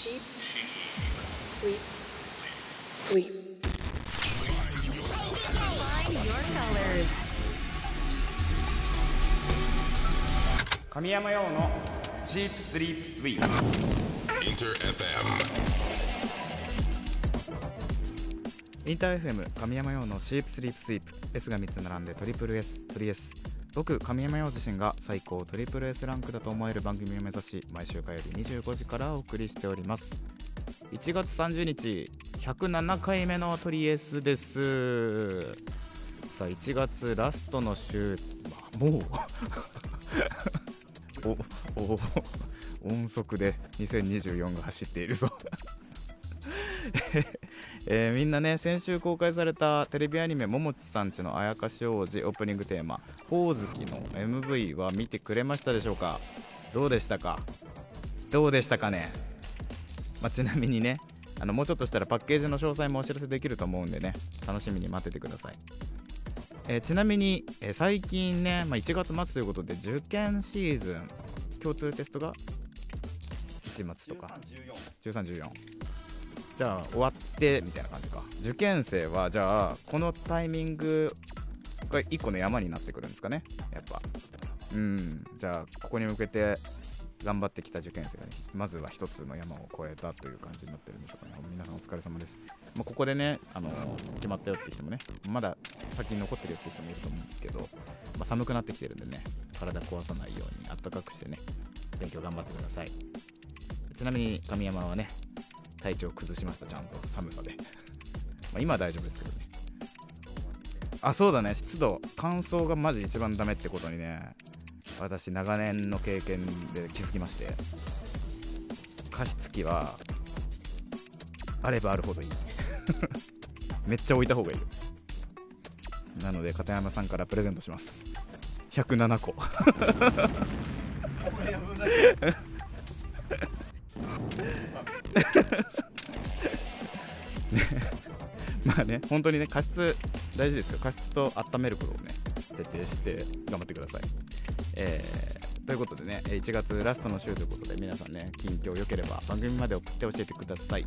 Sheep. Sweep. Sweep. Find your colors. 神山用のチープスリープスイープ Inter FM. インター FM 神山用のシープスリープスイープ S が3つ並んでトリプル S トリ S 僕神山用自身が最高トリプル S ランクだと思える番組を目指し毎週火曜日25時からお送りしております。1月30日107回目のトリ S です。さあ1月ラストの週もう おお音速で2024が走っているぞ。えーみんなね先週公開されたテレビアニメ「ももちさんちのあやかし王子」オープニングテーマ「ほおずき」の MV は見てくれましたでしょうか？どうでしたか？どうでしたかね、まあ、ちなみにねあのもうちょっとしたらパッケージの詳細もお知らせできると思うんでね楽しみに待っててください。えーちなみに、えー最近ね、まあ、1月末ということで受験シーズン共通テストが1月とか。1314じゃあ終わってみたいな感じか。受験生はじゃあこのタイミングが1個の山になってくるんですかね。やっぱ。うん。じゃあここに向けて頑張ってきた受験生がねまずは一つの山を越えたという感じになってるんでしょうかね。皆さんお疲れ様です、まあ、ここでね、あの決まったよって人もねまだ先に残ってるよって人もいると思うんですけど、まあ、寒くなってきてるんでね体壊さないようにあったかくしてね勉強頑張ってください。ちなみに神山はね体調崩しましたちゃんと。寒さで。ま今は大丈夫ですけどね。あそうだね。湿度乾燥がマジ一番ダメってことにね私長年の経験で気づきまして。加湿器はあればあるほどいい。めっちゃ置いた方がいいなので片山さんからプレゼントします。107個 まあね本当にね加湿大事ですよ。加湿と温めることをね徹底して頑張ってください。えーということでね1月ラストの週ということで皆さんね近況良ければ番組まで送って教えてください。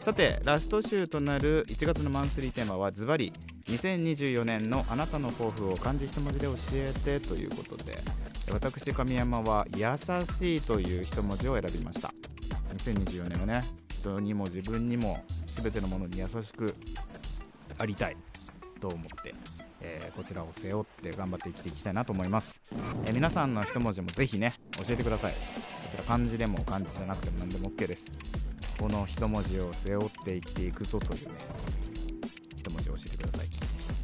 さてラスト週となる1月のマンスリーテーマはズバリ2024年のあなたの抱負を漢字一文字で教えてということで私神山は優しいという一文字を選びました。2024年はね人にも自分にも全てのものに優しくありたい。と思って、えーこちらを背負って頑張って生きていきたいなと思います、えー皆さんの一文字もぜひね教えてください。こちら漢字でも漢字じゃなくても何でも OK です。この一文字を背負って生きていくぞというね一文字を教えてください。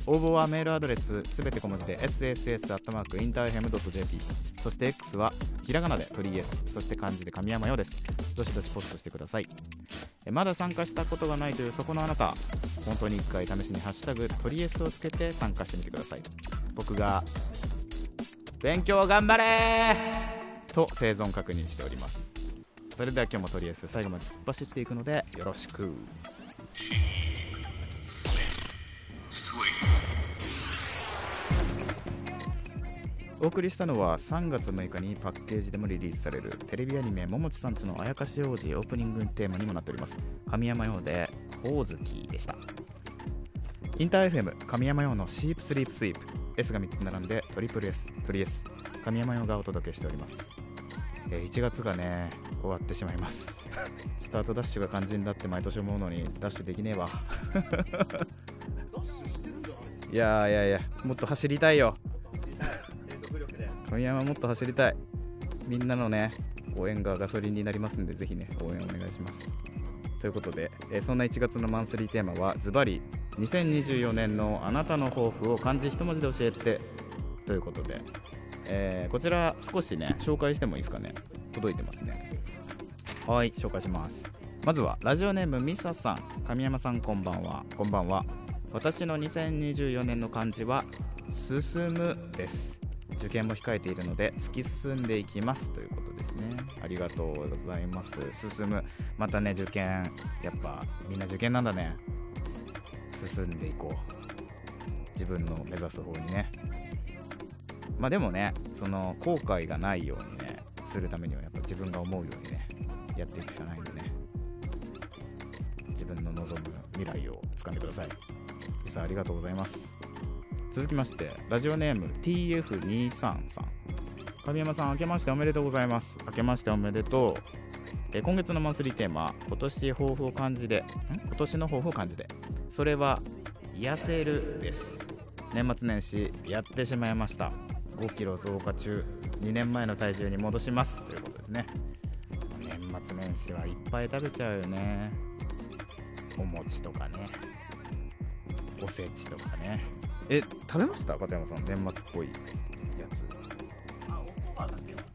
応募はメールアドレスすべて小文字で sss.interfm.jp そして X はひらがなで鳥居 S そして漢字で神山よです。どしどしポストしてください。まだ参加したことがないというそこのあなた。本当に1回試しに「ハッシュタグ鳥 S」をつけて参加してみてください。僕が勉強頑張れと生存確認しております。それでは今日も鳥 S 最後まで突っ走っていくのでよろしく。お送りしたのは3月6日にパッケージでもリリースされるテレビアニメ「ももちさんちのあやかし王子」オープニングテーマにもなっております。神山用で「ほおずき」でした。インター FM 神山用のシープスリープスイープ。S が3つ並んでトリプル S トリ S 神山用がお届けしております、1月がね終わってしまいます。スタートダッシュが肝心だって毎年思うのにダッシュできねえわ。いやいやいやもっと走りたいよ。神山もっと走りたい。みんなのね応援がガソリンになりますんでぜひね応援お願いします。ということで、えーそんな1月のマンスリーテーマはズバリ2024年のあなたの抱負を漢字一文字で教えてということで、えーこちら少しね紹介してもいいですかね？届いてますね。はい紹介します。まずはラジオネームミサさん。神山さんこんばんは。こんばんは。私の2024年の漢字は進むです。受験も控えているので突き進んでいきますということですね。ありがとうございます。進む。またね受験。やっぱみんな受験なんだね。進んでいこう。自分の目指す方にね。まあでもねその後悔がないようにねするためにはやっぱ自分が思うようにねやっていくしかないんでね。自分の望む未来をつかんでください。リサありがとうございます。続きましてラジオネーム TF23 さん。神山さん明けましておめでとうございます。明けましておめでとう。え今月のマンスリーテーマ今年抱負を感じで今年の抱負を感じでそれは痩せるです。年末年始やってしまいました。5キロ増加中2年前の体重に戻します。ということですね。年末年始はいっぱい食べちゃうよね。お餅とかね。おせちとかね。え食べました？片山さん年末っぽいやつ。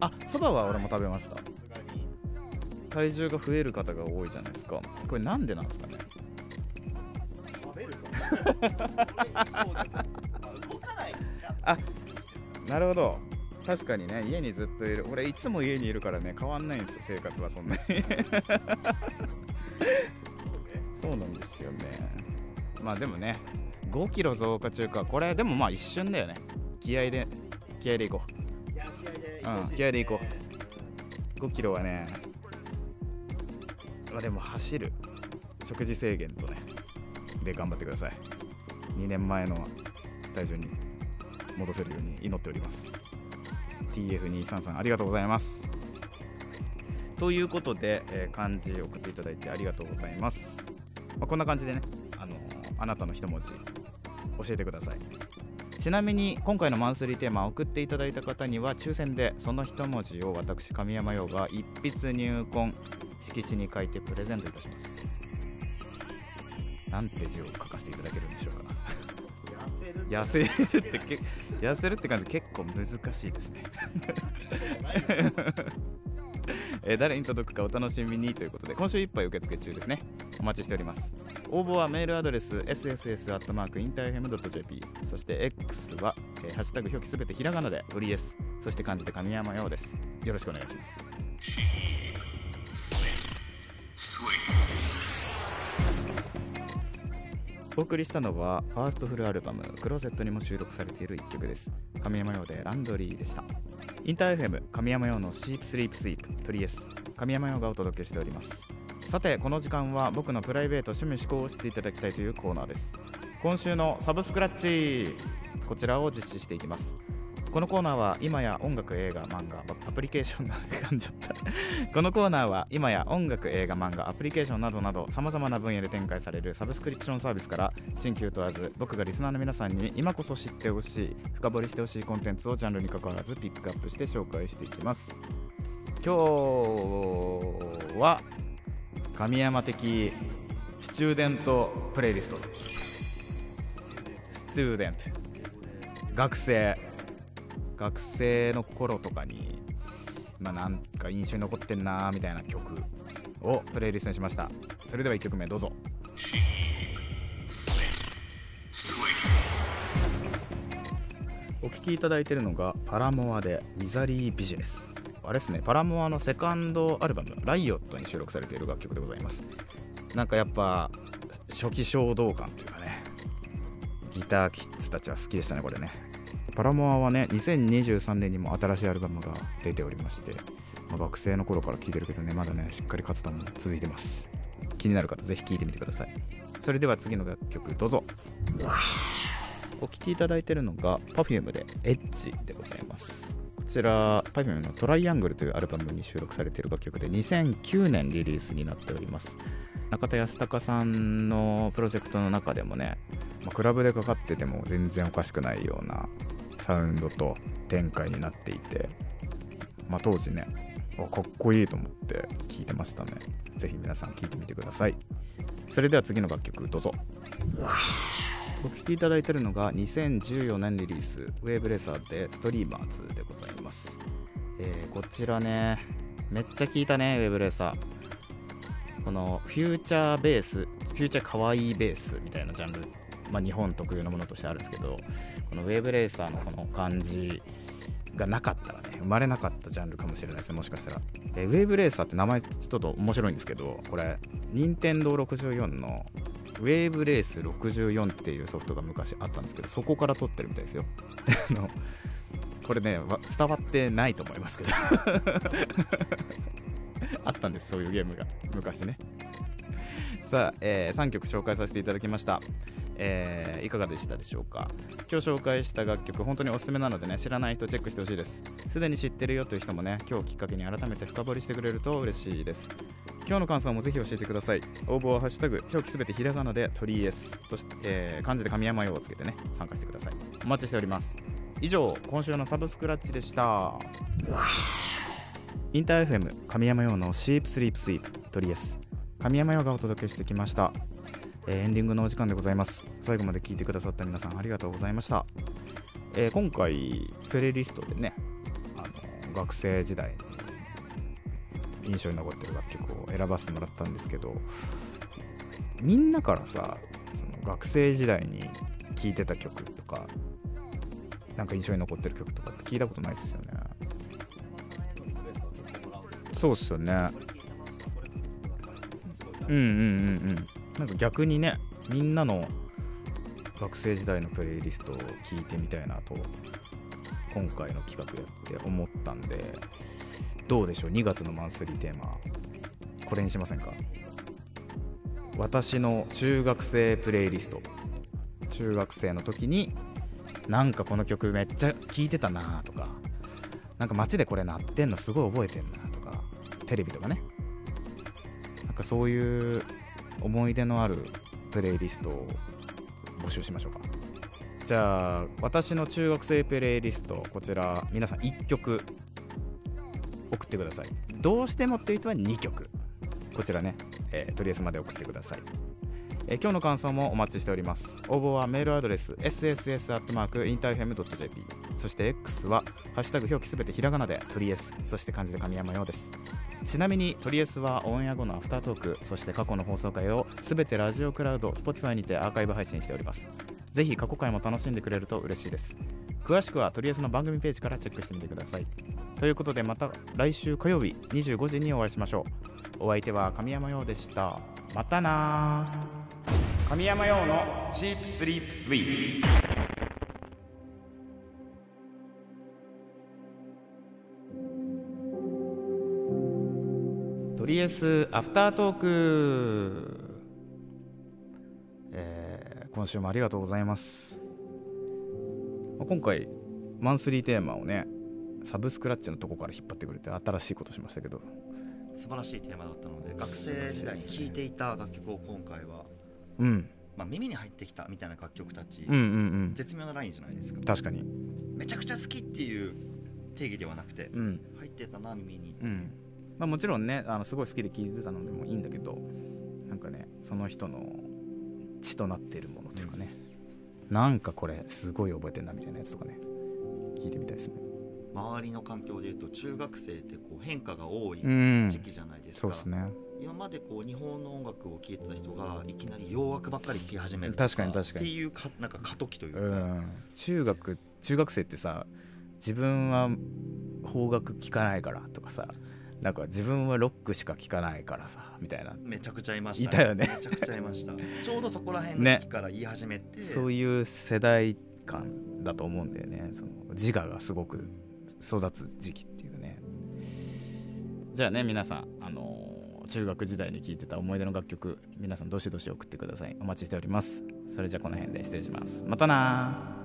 あそばは俺も食べました。体重が増える方が多いじゃないですか。これなんでなんですかね？あなるほど。確かにね家にずっといる。俺いつも家にいるからね変わんないんですよ生活はそんなに。そうなんですよね。まあでもね5キロ増加中か。これでもまあ一瞬だよね。気合で気合でいこう。うん気合でいこう。5キロはねあでも走る。食事制限とねで頑張ってください。2年前の体重に戻せるように祈っております。TF233 ありがとうございます。ということで、えー漢字送っていただいてありがとうございます、まあ、こんな感じでねあのあなたの一文字教えてください。ちなみに今回のマンスリーテーマを送っていただいた方には抽選でその一文字を私神山陽が一筆入魂色紙に書いてプレゼントいたします。なんて字を書かせていただけるんでしょうか。痩せるってけ痩せるって感じ結構難しいですね。えー誰に届くかお楽しみにということで今週いっぱい受付中ですね。お待ちしております。応募はメールアドレス sss.interfm.jp そして X は、えーハッシュタグ表記すべてひらがなでフリーです。そして漢字で神山ようです。よろしくお願いします。お送りしたのはファーストフルアルバム「クローゼット」にも収録されている1曲です。神山用でランドリーでした。インター FM 神山用のシープスリープスイープトリエス神山用がお届けしております。さてこの時間は僕のプライベート趣味思考を知っていただきたいというコーナーです。今週のサブスクラッチこちらを実施していきます。このコーナーは今や音楽映画漫画アプリケーションが噛んじゃった。このコーナーは今や音楽映画漫画アプリケーションなどなどさまざまな分野で展開されるサブスクリプションサービスから新旧問わず僕がリスナーの皆さんに今こそ知ってほしい深掘りしてほしいコンテンツをジャンルに関わらずピックアップして紹介していきます。今日は神山的スチューデントプレイリスト。スチューデント。学生。学生の頃とかにまあなんか印象に残ってんなーみたいな曲をプレイリストにしました。それでは1曲目どうぞ。お聴きいただいているのがパラモアでミザリービジネス。あれですねパラモアのセカンドアルバム「ライオット」に収録されている楽曲でございます。なんかやっぱ初期衝動感というかねギターキッズたちは好きでしたねこれね。パラモアはね2023年にも新しいアルバムが出ておりまして、まあ学生の頃から聴いてるけどねまだねしっかり活動も続いてます。気になる方ぜひ聴いてみてください。それでは次の楽曲どうぞ。お聴きいただいてるのが Perfume で Edge でございます。こちら Perfume のトライアングルというアルバムに収録されている楽曲で2009年リリースになっております。中田康隆さんのプロジェクトの中でもね、まあクラブでかかってても全然おかしくないようなサウンドと展開になっていて、まあ、当時ねかっこいいと思って聴いてましたね。ぜひ皆さん聴いてみてください。それでは次の楽曲どうぞ。お聴きいただいてるのが2014年リリースウェーブレーサーでストリーマーズでございます、えーこちらねめっちゃ聴いたねウェブレーサー。このフューチャーベースフューチャーかわいいベースみたいなジャンル、まあ、日本特有のものとしてあるんですけどこのウェーブレーサーのこの感じがなかったらね生まれなかったジャンルかもしれないですねもしかしたら。えウェーブレーサーって名前ちょっと面白いんですけどこれ任天堂64のウェーブレース64っていうソフトが昔あったんですけどそこから撮ってるみたいですよ。これね伝わってないと思いますけど。あったんですそういうゲームが。昔ね。さあ、えー3曲紹介させていただきました、えーいかがでしたでしょうか？今日紹介した楽曲本当におすすめなのでね知らない人チェックしてほしいです。すでに知ってるよという人もね今日きっかけに改めて深掘りしてくれると嬉しいです。今日の感想もぜひ教えてください。応募は「ハッシュタグ表記すべてひらがな」で「鳥 S」とし、えー漢字で神山用をつけてね参加してください。お待ちしております。以上今週のサブスクラッチでした。インター FM 神山用のシープスリープスイープ鳥 S 神山用がお届けしてきました、えーエンディングのお時間でございます。最後まで聞いてくださった皆さんありがとうございました、えー今回プレイリストでねあの学生時代に印象に残ってる楽曲を選ばせてもらったんですけどみんなからさその学生時代に聴いてた曲とかなんか印象に残ってる曲とかって聞いたことないですよね。そうっすよね。うんうんうんなんか逆にねみんなの学生時代のプレイリストを聞いてみたいなと今回の企画やって思ったんでどうでしょう？2月のマンスリーテーマ。これにしませんか？私の中学生プレイリスト。中学生の時になんかこの曲めっちゃ聴いてたなとかなんか街でこれ鳴ってんのすごい覚えてんなとかテレビとかね。かそういう思い出のあるプレイリストを募集しましょうか。じゃあ私の中学生プレイリストこちら皆さん1曲送ってください。どうしてもっていう人は2曲。こちらね、えーとりあえずまで送ってください。今日の感想もお待ちしております。応募はメールアドレス sss.interfm.jp そして X は「ハッシュタグ表記すべてひらがな」で「トリエス」そして漢字で神山用です。ちなみにトリエスはオンエア後のアフタートークそして過去の放送回をすべてラジオクラウド Spotify にてアーカイブ配信しております。ぜひ過去回も楽しんでくれると嬉しいです。詳しくはトリエスの番組ページからチェックしてみてください。ということでまた来週火曜日25時にお会いしましょう。お相手は神山陽でした。またなー。神山陽のチープスリープスイートリエスアフタートーク、えー今週もありがとうございます。まあ今回マンスリーテーマをねサブスクラッチのとこから引っ張ってくれて新しいことしましたけど。素晴らしいテーマだったので学生時代に聴いていた楽曲を今回は、うん。まあ、耳に入ってきたみたいな楽曲たち、うんうんうん。絶妙なラインじゃないですか。確かに。めちゃくちゃ好きっていう定義ではなくて、うん。入ってたな耳に、うん。まあ、もちろんねあのすごい好きで聴いてたのでもいいんだけどなんかねその人の血となっているものというかね、なんかこれすごい覚えてんなみたいなやつとかね聞いてみたいですね。周りの環境でいうと中学生ってこう変化が多いうん。時期じゃないですか、そうですね今までこう日本の音楽を聴いてた人がいきなり洋楽ばっかり聴き始める確かに確かに。っていうかなんか過渡期というか、うん。中学中学生ってさ自分は邦楽聴かないからとかさなんか自分はロックしか聴かないからさみたいな。めちゃくちゃいました、いたよね。めちゃくちゃいました。ちょうどそこら辺の時期から言い始めて、そういう世代感だと思うんだよね。その自我がすごく育つ時期っていうかね。じゃあね皆さんあのー中学時代に聴いてた思い出の楽曲皆さんどしどし送ってください。お待ちしております。それじゃあこの辺で失礼します。またなー。